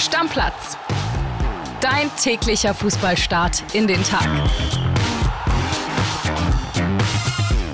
Stammplatz. Dein täglicher Fußballstart in den Tag.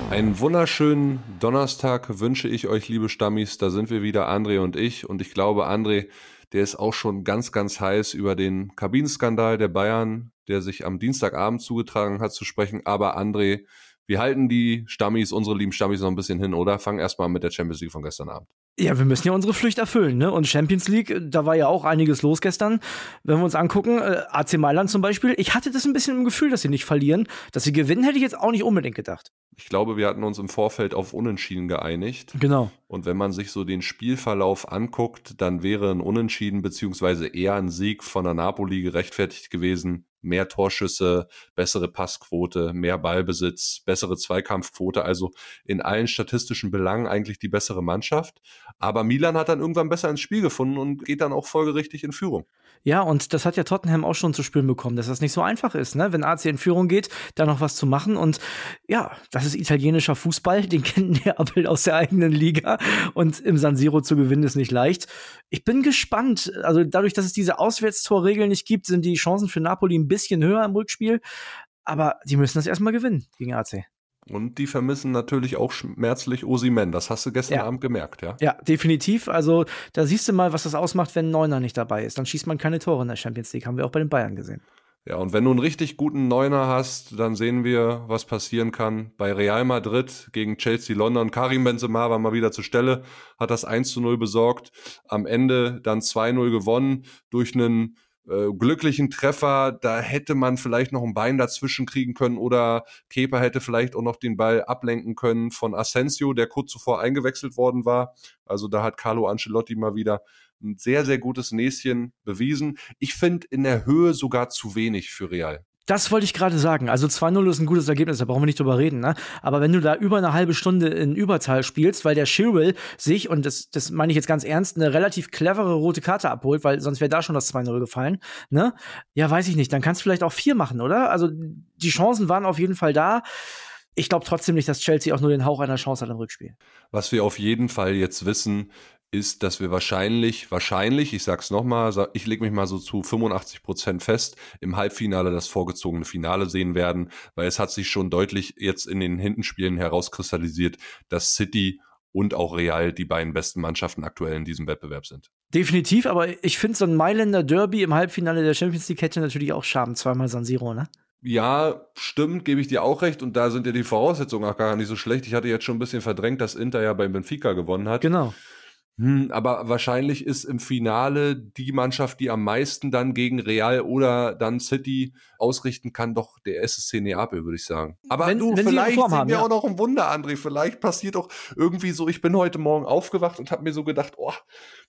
Einen wunderschönen Donnerstag wünsche ich euch, liebe Stammis. Da sind wir wieder, André und ich. Und ich glaube, André, der ist auch schon ganz, ganz heiß über den Kabinenskandal der Bayern, der sich am Dienstagabend zugetragen hat, zu sprechen. Aber André, wir halten die Stammis, unsere lieben Stammis noch ein bisschen hin, oder? Fangen erstmal mit der Champions League von gestern Abend. Ja, wir müssen ja unsere Pflicht erfüllen, ne? Und Champions League, da war ja auch einiges los gestern. Wenn wir uns angucken, äh, AC Mailand zum Beispiel, ich hatte das ein bisschen im Gefühl, dass sie nicht verlieren. Dass sie gewinnen, hätte ich jetzt auch nicht unbedingt gedacht. Ich glaube, wir hatten uns im Vorfeld auf Unentschieden geeinigt. Genau. Und wenn man sich so den Spielverlauf anguckt, dann wäre ein Unentschieden beziehungsweise eher ein Sieg von der Napoli gerechtfertigt gewesen mehr Torschüsse, bessere Passquote, mehr Ballbesitz, bessere Zweikampfquote, also in allen statistischen Belangen eigentlich die bessere Mannschaft. Aber Milan hat dann irgendwann besser ins Spiel gefunden und geht dann auch folgerichtig in Führung. Ja, und das hat ja Tottenham auch schon zu spüren bekommen, dass das nicht so einfach ist, ne? Wenn AC in Führung geht, da noch was zu machen. Und ja, das ist italienischer Fußball, den kennt Neapel aus der eigenen Liga. Und im San Siro zu gewinnen ist nicht leicht. Ich bin gespannt. Also dadurch, dass es diese Auswärtstorregel nicht gibt, sind die Chancen für Napoli ein bisschen höher im Rückspiel. Aber die müssen das erstmal gewinnen gegen AC. Und die vermissen natürlich auch schmerzlich Osimen. Das hast du gestern ja. Abend gemerkt, ja? Ja, definitiv. Also da siehst du mal, was das ausmacht, wenn ein Neuner nicht dabei ist. Dann schießt man keine Tore in der Champions League. Haben wir auch bei den Bayern gesehen. Ja, und wenn du einen richtig guten Neuner hast, dann sehen wir, was passieren kann. Bei Real Madrid gegen Chelsea London. Karim Benzema war mal wieder zur Stelle, hat das 1 zu 0 besorgt. Am Ende dann 2-0 gewonnen durch einen äh, glücklichen Treffer, da hätte man vielleicht noch ein Bein dazwischen kriegen können oder Kepa hätte vielleicht auch noch den Ball ablenken können von Asensio, der kurz zuvor eingewechselt worden war. Also da hat Carlo Ancelotti mal wieder ein sehr, sehr gutes Näschen bewiesen. Ich finde in der Höhe sogar zu wenig für Real. Das wollte ich gerade sagen. Also 2-0 ist ein gutes Ergebnis, da brauchen wir nicht drüber reden. Ne? Aber wenn du da über eine halbe Stunde in Überzahl spielst, weil der Chilwell sich, und das, das meine ich jetzt ganz ernst, eine relativ clevere rote Karte abholt, weil sonst wäre da schon das 2-0 gefallen, ne? Ja, weiß ich nicht. Dann kannst du vielleicht auch vier machen, oder? Also die Chancen waren auf jeden Fall da. Ich glaube trotzdem nicht, dass Chelsea auch nur den Hauch einer Chance hat im Rückspiel. Was wir auf jeden Fall jetzt wissen, ist, dass wir wahrscheinlich, wahrscheinlich, ich sag's nochmal, ich lege mich mal so zu 85 Prozent fest, im Halbfinale das vorgezogene Finale sehen werden, weil es hat sich schon deutlich jetzt in den Hintenspielen herauskristallisiert, dass City und auch Real die beiden besten Mannschaften aktuell in diesem Wettbewerb sind. Definitiv, aber ich finde so ein Mailänder Derby im Halbfinale der Champions League hätte natürlich auch Charme, zweimal San Siro, ne? Ja, stimmt, gebe ich dir auch recht. Und da sind ja die Voraussetzungen auch gar nicht so schlecht. Ich hatte jetzt schon ein bisschen verdrängt, dass Inter ja beim Benfica gewonnen hat. Genau. Hm, aber wahrscheinlich ist im Finale die Mannschaft, die am meisten dann gegen Real oder dann City ausrichten kann, doch der SSC Neapel, würde ich sagen. Aber wenn, du, wenn vielleicht sehen haben, wir ja. auch noch ein Wunder, André. Vielleicht passiert auch irgendwie so, ich bin heute Morgen aufgewacht und habe mir so gedacht, oh,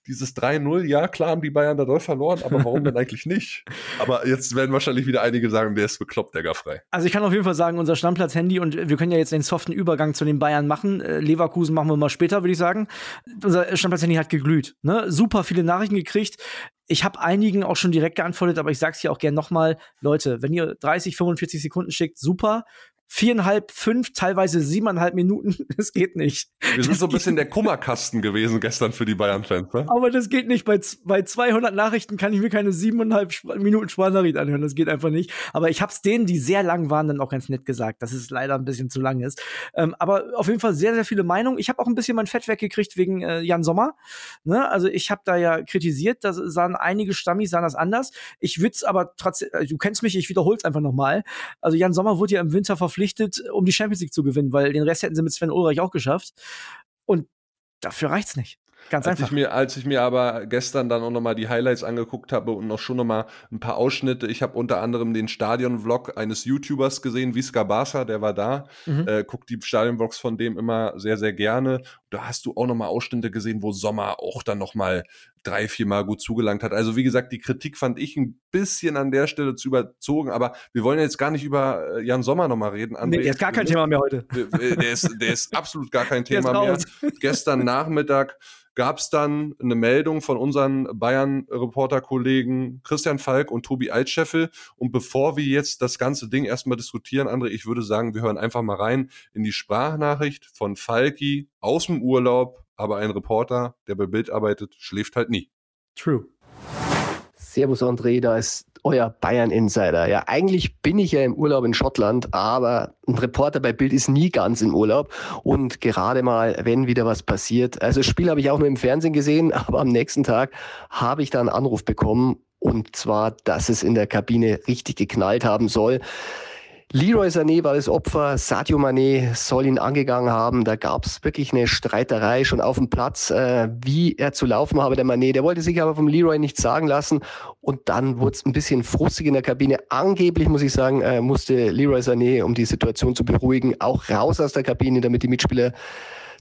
dieses 3-0, ja, klar haben die Bayern da doll verloren, aber warum denn eigentlich nicht? Aber jetzt werden wahrscheinlich wieder einige sagen, der ist bekloppt, der frei. Also ich kann auf jeden Fall sagen, unser Stammplatz-Handy und wir können ja jetzt den soften Übergang zu den Bayern machen. Äh, Leverkusen machen wir mal später, würde ich sagen. Unser Stammplatz-Handy hat geglüht. Ne? Super viele Nachrichten gekriegt. Ich habe einigen auch schon direkt geantwortet, aber ich sage es hier auch gern nochmal. Leute, wenn ihr 30, 45 Sekunden schickt, super viereinhalb, fünf, teilweise siebeneinhalb Minuten. Das geht nicht. Wir sind das so ein bisschen der Kummerkasten gewesen gestern für die Bayern-Fans. Ne? Aber das geht nicht. Bei, bei 200 Nachrichten kann ich mir keine siebeneinhalb Minuten Sprachnachricht anhören. Das geht einfach nicht. Aber ich habe es denen, die sehr lang waren, dann auch ganz nett gesagt, dass es leider ein bisschen zu lang ist. Ähm, aber auf jeden Fall sehr, sehr viele Meinungen. Ich habe auch ein bisschen mein Fett weggekriegt wegen äh, Jan Sommer. Ne? Also ich habe da ja kritisiert, da sahen einige Stammis sahen das anders. Ich würde es aber trotzdem, äh, du kennst mich, ich wiederhole es einfach nochmal. Also Jan Sommer wurde ja im Winter verpflichtet verpflichtet, um die Champions League zu gewinnen, weil den Rest hätten sie mit Sven Ulreich auch geschafft. Und dafür reicht's nicht. Ganz als einfach. Ich mir, als ich mir aber gestern dann auch nochmal die Highlights angeguckt habe und noch schon nochmal ein paar Ausschnitte, ich habe unter anderem den Stadion-Vlog eines YouTubers gesehen, Visca Barca, der war da, mhm. äh, guckt die Stadion-Vlogs von dem immer sehr, sehr gerne. Da hast du auch nochmal Ausschnitte gesehen, wo Sommer auch dann nochmal drei, vier Mal gut zugelangt hat. Also wie gesagt, die Kritik fand ich ein bisschen an der Stelle zu überzogen, aber wir wollen jetzt gar nicht über äh, Jan Sommer nochmal reden. André, nee, ist gar kein Thema mehr heute. Der ist, der ist absolut gar kein Thema mehr. Gestern Nachmittag gab es dann eine Meldung von unseren Bayern-Reporter-Kollegen Christian Falk und Tobi Altscheffel. Und bevor wir jetzt das ganze Ding erstmal diskutieren, André, ich würde sagen, wir hören einfach mal rein in die Sprachnachricht von Falki aus dem Urlaub. Aber ein Reporter, der bei Bild arbeitet, schläft halt nie. True. Servus André, da ist euer Bayern Insider. Ja, eigentlich bin ich ja im Urlaub in Schottland, aber ein Reporter bei Bild ist nie ganz im Urlaub und gerade mal, wenn wieder was passiert. Also das Spiel habe ich auch nur im Fernsehen gesehen, aber am nächsten Tag habe ich da einen Anruf bekommen und zwar, dass es in der Kabine richtig geknallt haben soll. Leroy Sané war das Opfer, Sadio Mané soll ihn angegangen haben. Da gab es wirklich eine Streiterei schon auf dem Platz, äh, wie er zu laufen habe, der Mané. Der wollte sich aber vom Leroy nichts sagen lassen und dann wurde es ein bisschen frustig in der Kabine. Angeblich, muss ich sagen, äh, musste Leroy Sané, um die Situation zu beruhigen, auch raus aus der Kabine, damit die Mitspieler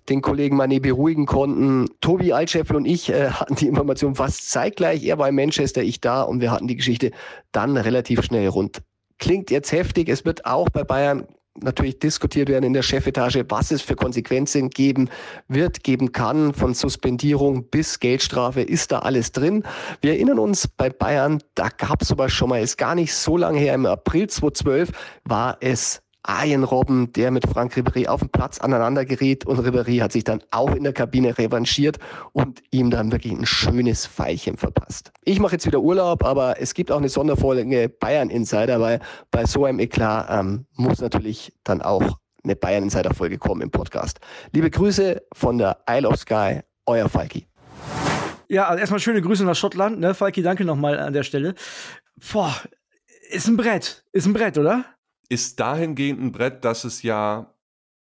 den Kollegen Mané beruhigen konnten. Tobi Altscheffel und ich äh, hatten die Information fast zeitgleich. Er war in Manchester, ich da und wir hatten die Geschichte dann relativ schnell rund. Klingt jetzt heftig. Es wird auch bei Bayern natürlich diskutiert werden in der Chefetage, was es für Konsequenzen geben wird, geben kann, von Suspendierung bis Geldstrafe, ist da alles drin. Wir erinnern uns, bei Bayern, da gab es sowas schon mal, ist gar nicht so lange her, im April 2012 war es Arjen Robben, der mit Frank Ribéry auf dem Platz aneinander geriet und Ribéry hat sich dann auch in der Kabine revanchiert und ihm dann wirklich ein schönes Veilchen verpasst. Ich mache jetzt wieder Urlaub, aber es gibt auch eine Sonderfolge Bayern Insider, weil bei so einem Eklat ähm, muss natürlich dann auch eine Bayern Insider Folge kommen im Podcast. Liebe Grüße von der Isle of Sky, euer Falki. Ja, also erstmal schöne Grüße nach Schottland, ne? Falki, danke nochmal an der Stelle. Boah, ist ein Brett, ist ein Brett, oder? Ist dahingehend ein Brett, dass es ja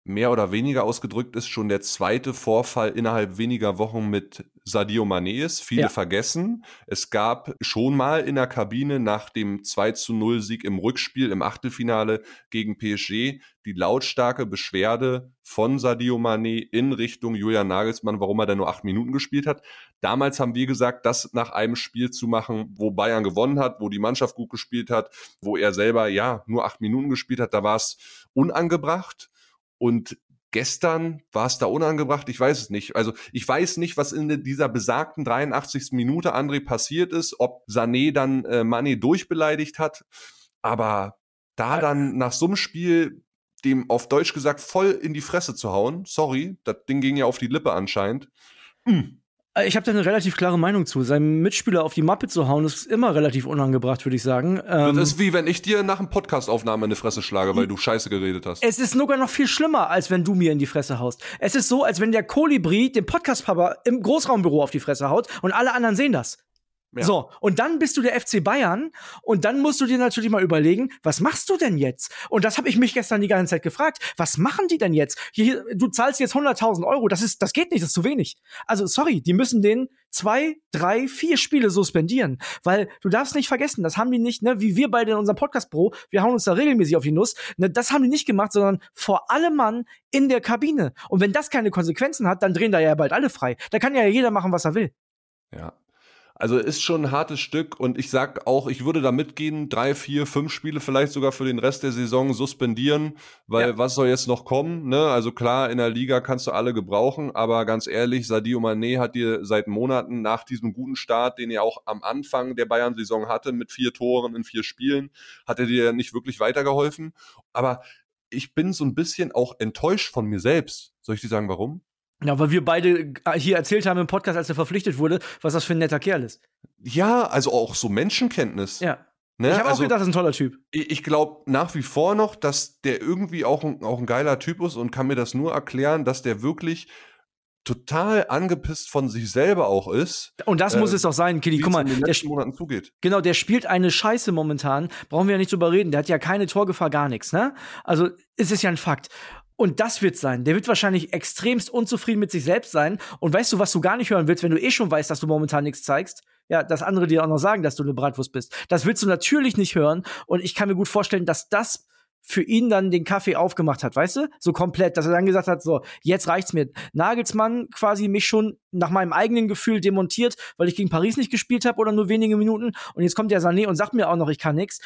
mehr oder weniger ausgedrückt ist, schon der zweite Vorfall innerhalb weniger Wochen mit Sadio Mané ist. Viele ja. vergessen. Es gab schon mal in der Kabine nach dem 2 zu 0 Sieg im Rückspiel im Achtelfinale gegen PSG die lautstarke Beschwerde von Sadio Mané in Richtung Julian Nagelsmann, warum er denn nur acht Minuten gespielt hat. Damals haben wir gesagt, das nach einem Spiel zu machen, wo Bayern gewonnen hat, wo die Mannschaft gut gespielt hat, wo er selber ja nur acht Minuten gespielt hat, da war es unangebracht. Und gestern war es da unangebracht, ich weiß es nicht. Also ich weiß nicht, was in dieser besagten 83. Minute André passiert ist, ob Sané dann äh, Mané durchbeleidigt hat, aber da dann nach so einem Spiel dem auf Deutsch gesagt voll in die Fresse zu hauen, sorry, das Ding ging ja auf die Lippe anscheinend. Hm. Ich habe da eine relativ klare Meinung zu. Seinem Mitspieler auf die Mappe zu hauen, ist immer relativ unangebracht, würde ich sagen. Ähm, das ist wie wenn ich dir nach einem Podcastaufnahme in die Fresse schlage, weil du Scheiße geredet hast. Es ist sogar noch viel schlimmer, als wenn du mir in die Fresse haust. Es ist so, als wenn der Kolibri dem Podcast-Papa im Großraumbüro auf die Fresse haut und alle anderen sehen das. Ja. So, und dann bist du der FC Bayern und dann musst du dir natürlich mal überlegen, was machst du denn jetzt? Und das habe ich mich gestern die ganze Zeit gefragt. Was machen die denn jetzt? Hier, du zahlst jetzt 100.000 Euro, das ist, das geht nicht, das ist zu wenig. Also sorry, die müssen den zwei, drei, vier Spiele suspendieren, weil du darfst nicht vergessen, das haben die nicht, ne, wie wir beide in unserem Podcast Pro, wir hauen uns da regelmäßig auf die Nuss, ne, das haben die nicht gemacht, sondern vor allem Mann in der Kabine. Und wenn das keine Konsequenzen hat, dann drehen da ja bald alle frei. Da kann ja jeder machen, was er will. Ja, also ist schon ein hartes Stück und ich sag auch, ich würde da mitgehen, drei, vier, fünf Spiele vielleicht sogar für den Rest der Saison suspendieren, weil ja. was soll jetzt noch kommen? Ne? Also klar, in der Liga kannst du alle gebrauchen, aber ganz ehrlich, Sadio Mané hat dir seit Monaten nach diesem guten Start, den er auch am Anfang der Bayern-Saison hatte, mit vier Toren in vier Spielen, hat er dir nicht wirklich weitergeholfen. Aber ich bin so ein bisschen auch enttäuscht von mir selbst. Soll ich dir sagen, warum? Ja, weil wir beide äh, hier erzählt haben im Podcast, als er verpflichtet wurde, was das für ein netter Kerl ist. Ja, also auch so Menschenkenntnis. Ja. Ne? Ich habe also, auch gedacht, das ist ein toller Typ. Ich, ich glaube nach wie vor noch, dass der irgendwie auch ein, auch ein geiler Typ ist und kann mir das nur erklären, dass der wirklich total angepisst von sich selber auch ist. Und das äh, muss es auch sein, Kili. Guck mal, in den der Monaten zugeht. Genau, der spielt eine Scheiße momentan. Brauchen wir ja nicht drüber reden. Der hat ja keine Torgefahr, gar nichts, ne? Also, es ist ja ein Fakt. Und das wird sein. Der wird wahrscheinlich extremst unzufrieden mit sich selbst sein. Und weißt du, was du gar nicht hören willst, wenn du eh schon weißt, dass du momentan nichts zeigst? Ja, dass andere dir auch noch sagen, dass du eine Bratwurst bist. Das willst du natürlich nicht hören. Und ich kann mir gut vorstellen, dass das für ihn dann den Kaffee aufgemacht hat, weißt du? So komplett, dass er dann gesagt hat, so, jetzt reicht's mir. Nagelsmann quasi mich schon nach meinem eigenen Gefühl demontiert, weil ich gegen Paris nicht gespielt habe oder nur wenige Minuten. Und jetzt kommt der Sané und sagt mir auch noch, ich kann nix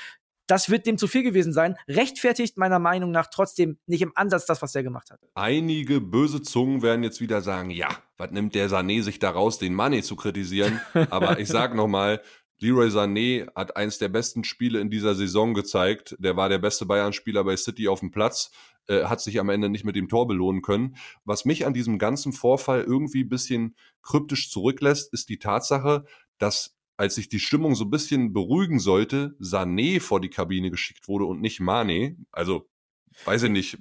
das wird dem zu viel gewesen sein. Rechtfertigt meiner Meinung nach trotzdem nicht im Ansatz das, was er gemacht hat. Einige böse Zungen werden jetzt wieder sagen, ja, was nimmt der Sané sich daraus, den Money zu kritisieren? Aber ich sag nochmal, Leroy Sané hat eins der besten Spiele in dieser Saison gezeigt. Der war der beste Bayern-Spieler bei City auf dem Platz, äh, hat sich am Ende nicht mit dem Tor belohnen können. Was mich an diesem ganzen Vorfall irgendwie bisschen kryptisch zurücklässt, ist die Tatsache, dass als sich die Stimmung so ein bisschen beruhigen sollte, Sané vor die Kabine geschickt wurde und nicht Mane. Also weiß ich nicht.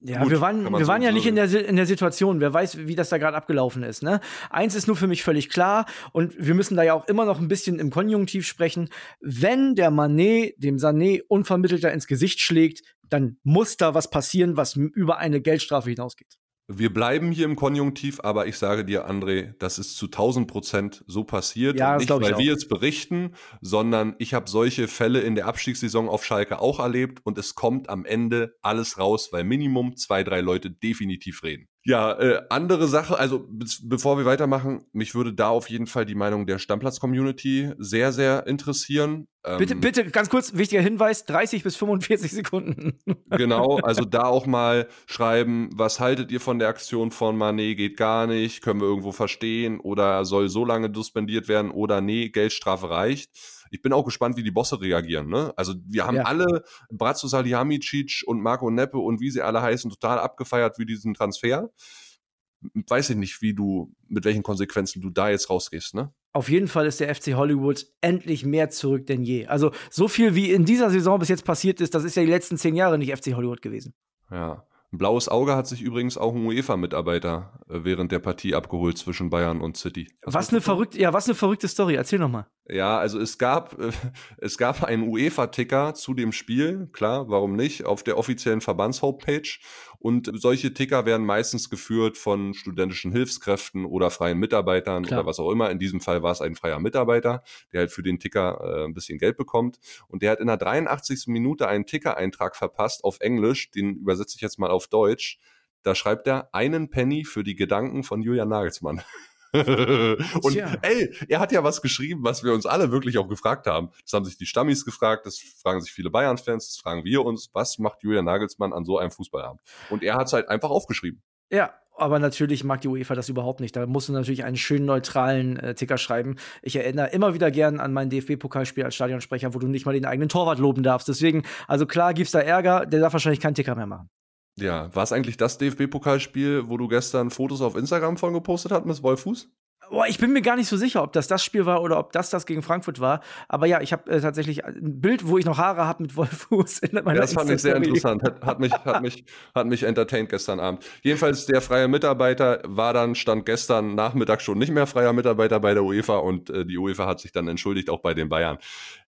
Ja, Gut, wir waren, wir waren ja nicht in der, in der Situation. Wer weiß, wie das da gerade abgelaufen ist. Ne? Eins ist nur für mich völlig klar und wir müssen da ja auch immer noch ein bisschen im Konjunktiv sprechen. Wenn der Manet dem Sané unvermittelter ins Gesicht schlägt, dann muss da was passieren, was über eine Geldstrafe hinausgeht. Wir bleiben hier im Konjunktiv, aber ich sage dir, André, das ist zu 1000 Prozent so passiert. Ja, nicht, weil wir jetzt berichten, sondern ich habe solche Fälle in der Abstiegssaison auf Schalke auch erlebt und es kommt am Ende alles raus, weil Minimum zwei, drei Leute definitiv reden. Ja, äh, andere Sache, also bevor wir weitermachen, mich würde da auf jeden Fall die Meinung der Stammplatz-Community sehr, sehr interessieren. Ähm, bitte, bitte, ganz kurz, wichtiger Hinweis, 30 bis 45 Sekunden. Genau, also da auch mal schreiben, was haltet ihr von der Aktion von Manet, geht gar nicht, können wir irgendwo verstehen oder soll so lange suspendiert werden oder nee, Geldstrafe reicht ich bin auch gespannt, wie die Bosse reagieren. Ne? Also wir haben ja. alle Brazzo Salihamidzic und Marco Neppe und wie sie alle heißen, total abgefeiert für diesen Transfer. Weiß ich nicht, wie du, mit welchen Konsequenzen du da jetzt rausgehst, ne? Auf jeden Fall ist der FC Hollywood endlich mehr zurück denn je. Also so viel wie in dieser Saison bis jetzt passiert ist, das ist ja die letzten zehn Jahre nicht FC Hollywood gewesen. Ja. Ein blaues Auge hat sich übrigens auch ein UEFA-Mitarbeiter äh, während der Partie abgeholt zwischen Bayern und City. Was, was eine verrückte, ja, was eine verrückte Story. Erzähl noch mal. Ja, also es gab, äh, es gab einen UEFA-Ticker zu dem Spiel, klar, warum nicht, auf der offiziellen Verbands-Homepage. Und solche Ticker werden meistens geführt von studentischen Hilfskräften oder freien Mitarbeitern klar. oder was auch immer. In diesem Fall war es ein freier Mitarbeiter, der halt für den Ticker äh, ein bisschen Geld bekommt. Und der hat in der 83. Minute einen Ticker-Eintrag verpasst auf Englisch, den übersetze ich jetzt mal auf Deutsch. Da schreibt er einen Penny für die Gedanken von Julian Nagelsmann. und Tja. ey, er hat ja was geschrieben, was wir uns alle wirklich auch gefragt haben. Das haben sich die Stammis gefragt, das fragen sich viele Bayern-Fans, das fragen wir uns, was macht Julian Nagelsmann an so einem Fußballabend? Und er hat es halt einfach aufgeschrieben. Ja, aber natürlich mag die UEFA das überhaupt nicht. Da musst du natürlich einen schönen neutralen äh, Ticker schreiben. Ich erinnere immer wieder gern an mein DFB-Pokalspiel als Stadionsprecher, wo du nicht mal den eigenen Torwart loben darfst. Deswegen, also klar gibt's da Ärger, der darf wahrscheinlich keinen Ticker mehr machen. Ja, war es eigentlich das DFB-Pokalspiel, wo du gestern Fotos auf Instagram von gepostet hast mit Wolfuß? Boah, ich bin mir gar nicht so sicher, ob das das Spiel war oder ob das das gegen Frankfurt war. Aber ja, ich habe äh, tatsächlich ein Bild, wo ich noch Haare habe mit Wolfuß in meiner ja, Das fand ich sehr interessant. Hat, hat, mich, hat, mich, hat mich entertained gestern Abend. Jedenfalls der freie Mitarbeiter war dann, stand gestern Nachmittag schon nicht mehr freier Mitarbeiter bei der UEFA und äh, die UEFA hat sich dann entschuldigt, auch bei den Bayern.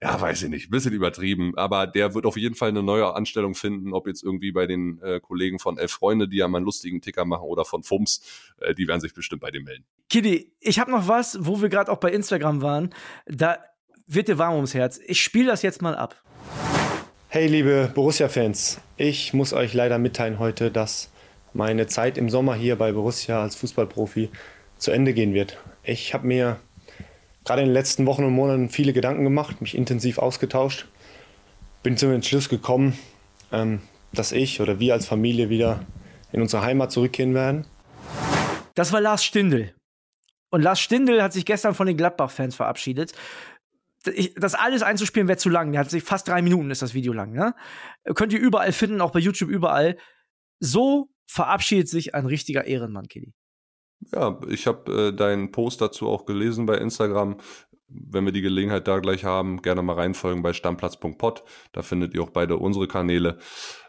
Ja, weiß ich nicht, bisschen übertrieben. Aber der wird auf jeden Fall eine neue Anstellung finden, ob jetzt irgendwie bei den äh, Kollegen von Elf Freunde, die ja mal einen lustigen Ticker machen, oder von FUMS, äh, die werden sich bestimmt bei dem melden. Kiddy, ich habe noch was, wo wir gerade auch bei Instagram waren. Da wird dir warm ums Herz. Ich spiele das jetzt mal ab. Hey, liebe Borussia-Fans, ich muss euch leider mitteilen heute, dass meine Zeit im Sommer hier bei Borussia als Fußballprofi zu Ende gehen wird. Ich habe mir gerade in den letzten Wochen und Monaten viele Gedanken gemacht, mich intensiv ausgetauscht, bin zum Entschluss gekommen, ähm, dass ich oder wir als Familie wieder in unsere Heimat zurückkehren werden. Das war Lars Stindl. Und Lars Stindl hat sich gestern von den Gladbach-Fans verabschiedet. das alles einzuspielen wäre zu lang. Der hat sich fast drei Minuten ist das Video lang. Ne? Könnt ihr überall finden, auch bei YouTube überall. So verabschiedet sich ein richtiger Ehrenmann, Kelly. Ja, ich habe äh, deinen Post dazu auch gelesen bei Instagram. Wenn wir die Gelegenheit da gleich haben, gerne mal reinfolgen bei stammplatz.pod. Da findet ihr auch beide unsere Kanäle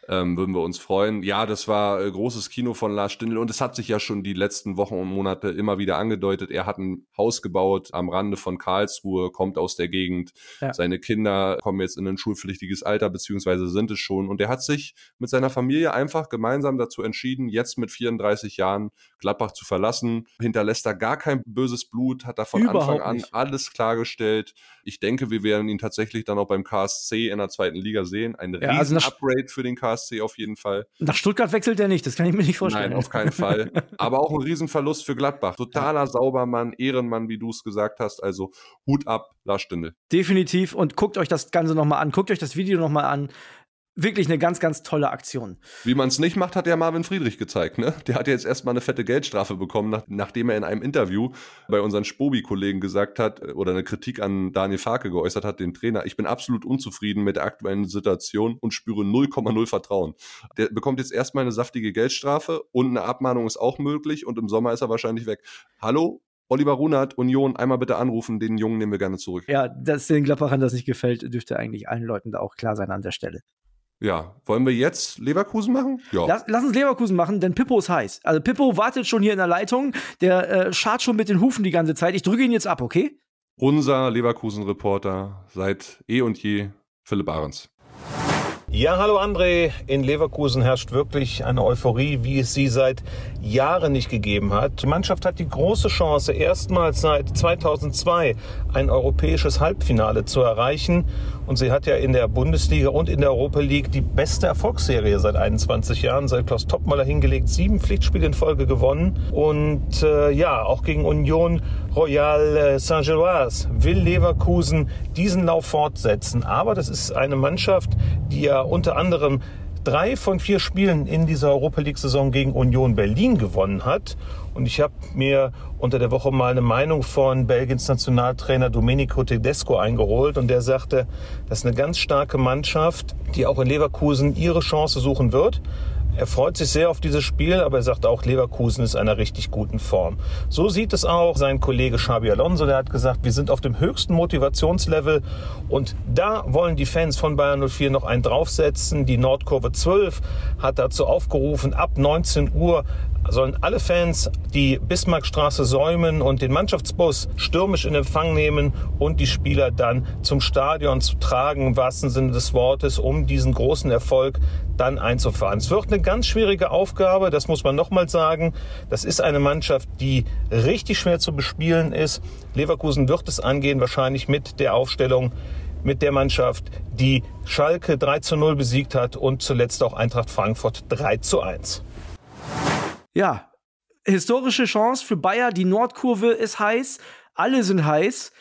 ähm, würden wir uns freuen. Ja, das war äh, großes Kino von Lars Stindl und es hat sich ja schon die letzten Wochen und Monate immer wieder angedeutet. Er hat ein Haus gebaut am Rande von Karlsruhe, kommt aus der Gegend. Ja. Seine Kinder kommen jetzt in ein schulpflichtiges Alter, beziehungsweise sind es schon. Und er hat sich mit seiner Familie einfach gemeinsam dazu entschieden, jetzt mit 34 Jahren Gladbach zu verlassen. Hinterlässt da gar kein böses Blut, hat da von Überhaupt Anfang an nicht. alles klargestellt. Ich denke, wir werden ihn tatsächlich dann auch beim KSC in der zweiten Liga sehen. Ein ja, riesen also Upgrade für den KSC auf jeden Fall. Nach Stuttgart wechselt er nicht, das kann ich mir nicht vorstellen. Nein, auf keinen Fall. Aber auch ein Riesenverlust für Gladbach. Totaler. Saubermann, Ehrenmann, wie du es gesagt hast. Also Hut ab, Lars Stindl. Definitiv. Und guckt euch das Ganze nochmal an. Guckt euch das Video nochmal an wirklich eine ganz, ganz tolle Aktion. Wie man es nicht macht, hat ja Marvin Friedrich gezeigt. Ne? Der hat jetzt erstmal eine fette Geldstrafe bekommen, nach, nachdem er in einem Interview bei unseren Spobi-Kollegen gesagt hat äh, oder eine Kritik an Daniel Farke geäußert hat, den Trainer. Ich bin absolut unzufrieden mit der aktuellen Situation und spüre 0,0 Vertrauen. Der bekommt jetzt erstmal eine saftige Geldstrafe und eine Abmahnung ist auch möglich und im Sommer ist er wahrscheinlich weg. Hallo, Oliver Runert, Union, einmal bitte anrufen, den Jungen nehmen wir gerne zurück. Ja, dass den Gladbachern das nicht gefällt, dürfte eigentlich allen Leuten da auch klar sein an der Stelle. Ja, wollen wir jetzt Leverkusen machen? Ja. Lass, lass, uns Leverkusen machen, denn Pippo ist heiß. Also Pippo wartet schon hier in der Leitung, der äh, schart schon mit den Hufen die ganze Zeit. Ich drücke ihn jetzt ab, okay? Unser Leverkusen-Reporter seit eh und je, Philipp Ahrens. Ja, hallo André. In Leverkusen herrscht wirklich eine Euphorie, wie es sie seit Jahren nicht gegeben hat. Die Mannschaft hat die große Chance, erstmals seit 2002 ein europäisches Halbfinale zu erreichen. Und sie hat ja in der Bundesliga und in der Europa League die beste Erfolgsserie seit 21 Jahren, seit Klaus Toppmöller hingelegt, sieben Pflichtspiele in Folge gewonnen. Und äh, ja, auch gegen Union Royal äh, Saint-Gilloise will Leverkusen diesen Lauf fortsetzen. Aber das ist eine Mannschaft, die ja unter anderem drei von vier Spielen in dieser Europa League-Saison gegen Union Berlin gewonnen hat. Und ich habe mir unter der Woche mal eine Meinung von Belgiens Nationaltrainer Domenico Tedesco eingeholt und der sagte, das ist eine ganz starke Mannschaft, die auch in Leverkusen ihre Chance suchen wird. Er freut sich sehr auf dieses Spiel, aber er sagt auch, Leverkusen ist in einer richtig guten Form. So sieht es auch sein Kollege Xabi Alonso, der hat gesagt, wir sind auf dem höchsten Motivationslevel und da wollen die Fans von Bayern 04 noch einen draufsetzen. Die Nordkurve 12 hat dazu aufgerufen, ab 19 Uhr sollen alle Fans die Bismarckstraße säumen und den Mannschaftsbus stürmisch in Empfang nehmen und die Spieler dann zum Stadion zu tragen, im wahrsten Sinne des Wortes, um diesen großen Erfolg dann einzufahren. Es wird eine ganz schwierige Aufgabe, das muss man nochmal sagen. Das ist eine Mannschaft, die richtig schwer zu bespielen ist. Leverkusen wird es angehen, wahrscheinlich mit der Aufstellung mit der Mannschaft, die Schalke 3 zu 0 besiegt hat und zuletzt auch Eintracht Frankfurt 3 zu 1 ja, historische Chance für Bayer. Die Nordkurve ist heiß, alle sind heiß.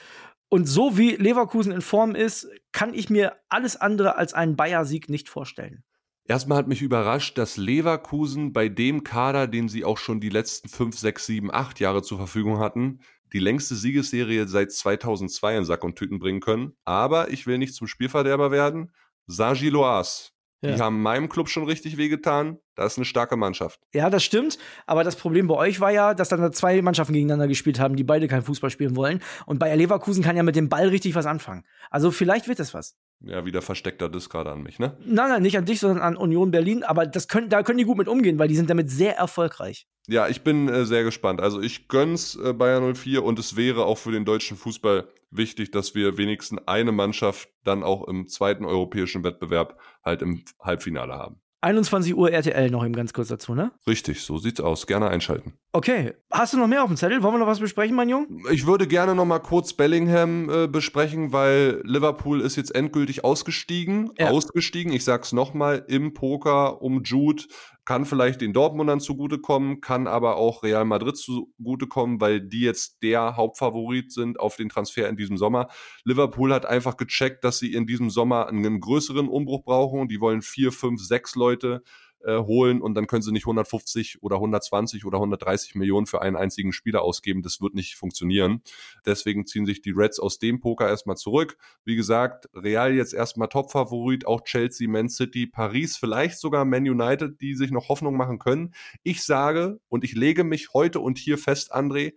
Und so wie Leverkusen in Form ist, kann ich mir alles andere als einen Bayer-Sieg nicht vorstellen. Erstmal hat mich überrascht, dass Leverkusen bei dem Kader, den sie auch schon die letzten 5, 6, 7, 8 Jahre zur Verfügung hatten, die längste Siegesserie seit 2002 in Sack und Tüten bringen können. Aber ich will nicht zum Spielverderber werden. Saint-Gilloise, ja. Die haben meinem Club schon richtig wehgetan. Das ist eine starke Mannschaft. Ja, das stimmt. Aber das Problem bei euch war ja, dass dann da zwei Mannschaften gegeneinander gespielt haben, die beide kein Fußball spielen wollen. Und Bayer Leverkusen kann ja mit dem Ball richtig was anfangen. Also vielleicht wird es was. Ja, wieder versteckter Diss gerade an mich, ne? Nein, nein, nicht an dich, sondern an Union Berlin. Aber das können, da können die gut mit umgehen, weil die sind damit sehr erfolgreich. Ja, ich bin äh, sehr gespannt. Also ich gönn's äh, Bayern 04 und es wäre auch für den deutschen Fußball wichtig, dass wir wenigstens eine Mannschaft dann auch im zweiten europäischen Wettbewerb halt im Halbfinale haben. 21 Uhr RTL noch eben ganz kurz dazu, ne? Richtig, so sieht's aus. Gerne einschalten. Okay. Hast du noch mehr auf dem Zettel? Wollen wir noch was besprechen, mein Junge? Ich würde gerne noch mal kurz Bellingham äh, besprechen, weil Liverpool ist jetzt endgültig ausgestiegen. Ja. Ausgestiegen, ich sag's noch mal, im Poker um Jude kann vielleicht den Dortmundern zugutekommen, kann aber auch Real Madrid zugutekommen, weil die jetzt der Hauptfavorit sind auf den Transfer in diesem Sommer. Liverpool hat einfach gecheckt, dass sie in diesem Sommer einen größeren Umbruch brauchen. Die wollen vier, fünf, sechs Leute äh, holen und dann können sie nicht 150 oder 120 oder 130 Millionen für einen einzigen Spieler ausgeben. Das wird nicht funktionieren. Deswegen ziehen sich die Reds aus dem Poker erstmal zurück. Wie gesagt, Real jetzt erstmal Top-Favorit, auch Chelsea, Man City, Paris, vielleicht sogar Man United, die sich noch Hoffnung machen können. Ich sage und ich lege mich heute und hier fest, André,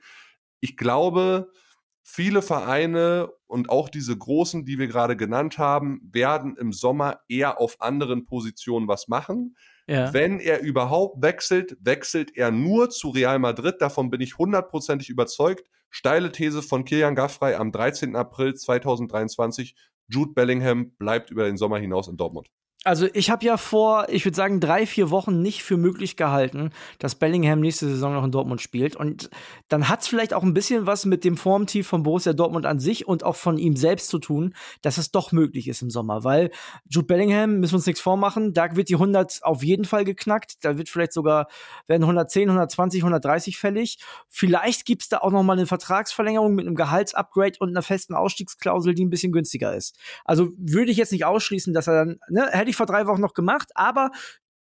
ich glaube, viele Vereine und auch diese großen, die wir gerade genannt haben, werden im Sommer eher auf anderen Positionen was machen. Ja. Wenn er überhaupt wechselt, wechselt er nur zu Real Madrid. Davon bin ich hundertprozentig überzeugt. Steile These von Kilian Gaffrey am 13. April 2023. Jude Bellingham bleibt über den Sommer hinaus in Dortmund. Also ich habe ja vor, ich würde sagen, drei, vier Wochen nicht für möglich gehalten, dass Bellingham nächste Saison noch in Dortmund spielt. Und dann hat es vielleicht auch ein bisschen was mit dem Formtief von Borussia Dortmund an sich und auch von ihm selbst zu tun, dass es doch möglich ist im Sommer. Weil Jude Bellingham, müssen wir uns nichts vormachen, da wird die 100 auf jeden Fall geknackt. Da wird vielleicht sogar, werden 110, 120, 130 fällig. Vielleicht gibt es da auch noch mal eine Vertragsverlängerung mit einem Gehaltsupgrade und einer festen Ausstiegsklausel, die ein bisschen günstiger ist. Also würde ich jetzt nicht ausschließen, dass er dann, ne, hätte ich vor drei Wochen noch gemacht, aber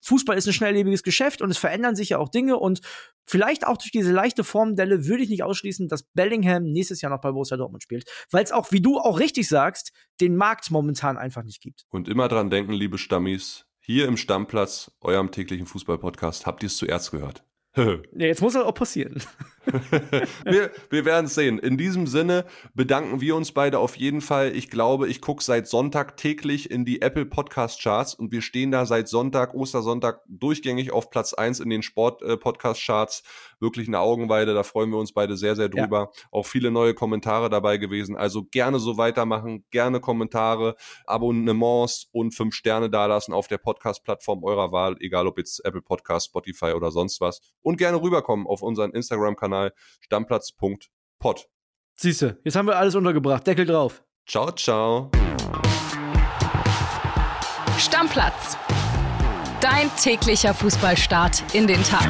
Fußball ist ein schnelllebiges Geschäft und es verändern sich ja auch Dinge und vielleicht auch durch diese leichte Formdelle würde ich nicht ausschließen, dass Bellingham nächstes Jahr noch bei Borussia Dortmund spielt, weil es auch, wie du auch richtig sagst, den Markt momentan einfach nicht gibt. Und immer dran denken, liebe Stammis, hier im Stammplatz, eurem täglichen Fußballpodcast, habt ihr es zuerst gehört. ja, jetzt muss das auch passieren. wir wir werden es sehen. In diesem Sinne bedanken wir uns beide auf jeden Fall. Ich glaube, ich gucke seit Sonntag täglich in die Apple Podcast Charts und wir stehen da seit Sonntag, Ostersonntag, durchgängig auf Platz 1 in den Sport äh, Podcast Charts. Wirklich eine Augenweide, da freuen wir uns beide sehr, sehr drüber. Ja. Auch viele neue Kommentare dabei gewesen. Also gerne so weitermachen, gerne Kommentare, Abonnements und fünf Sterne dalassen auf der Podcast-Plattform eurer Wahl, egal ob jetzt Apple Podcast, Spotify oder sonst was. Und gerne rüberkommen auf unseren Instagram-Kanal stammplatz.pod. Siehste, jetzt haben wir alles untergebracht. Deckel drauf. Ciao, ciao. Stammplatz. Dein täglicher Fußballstart in den Tag.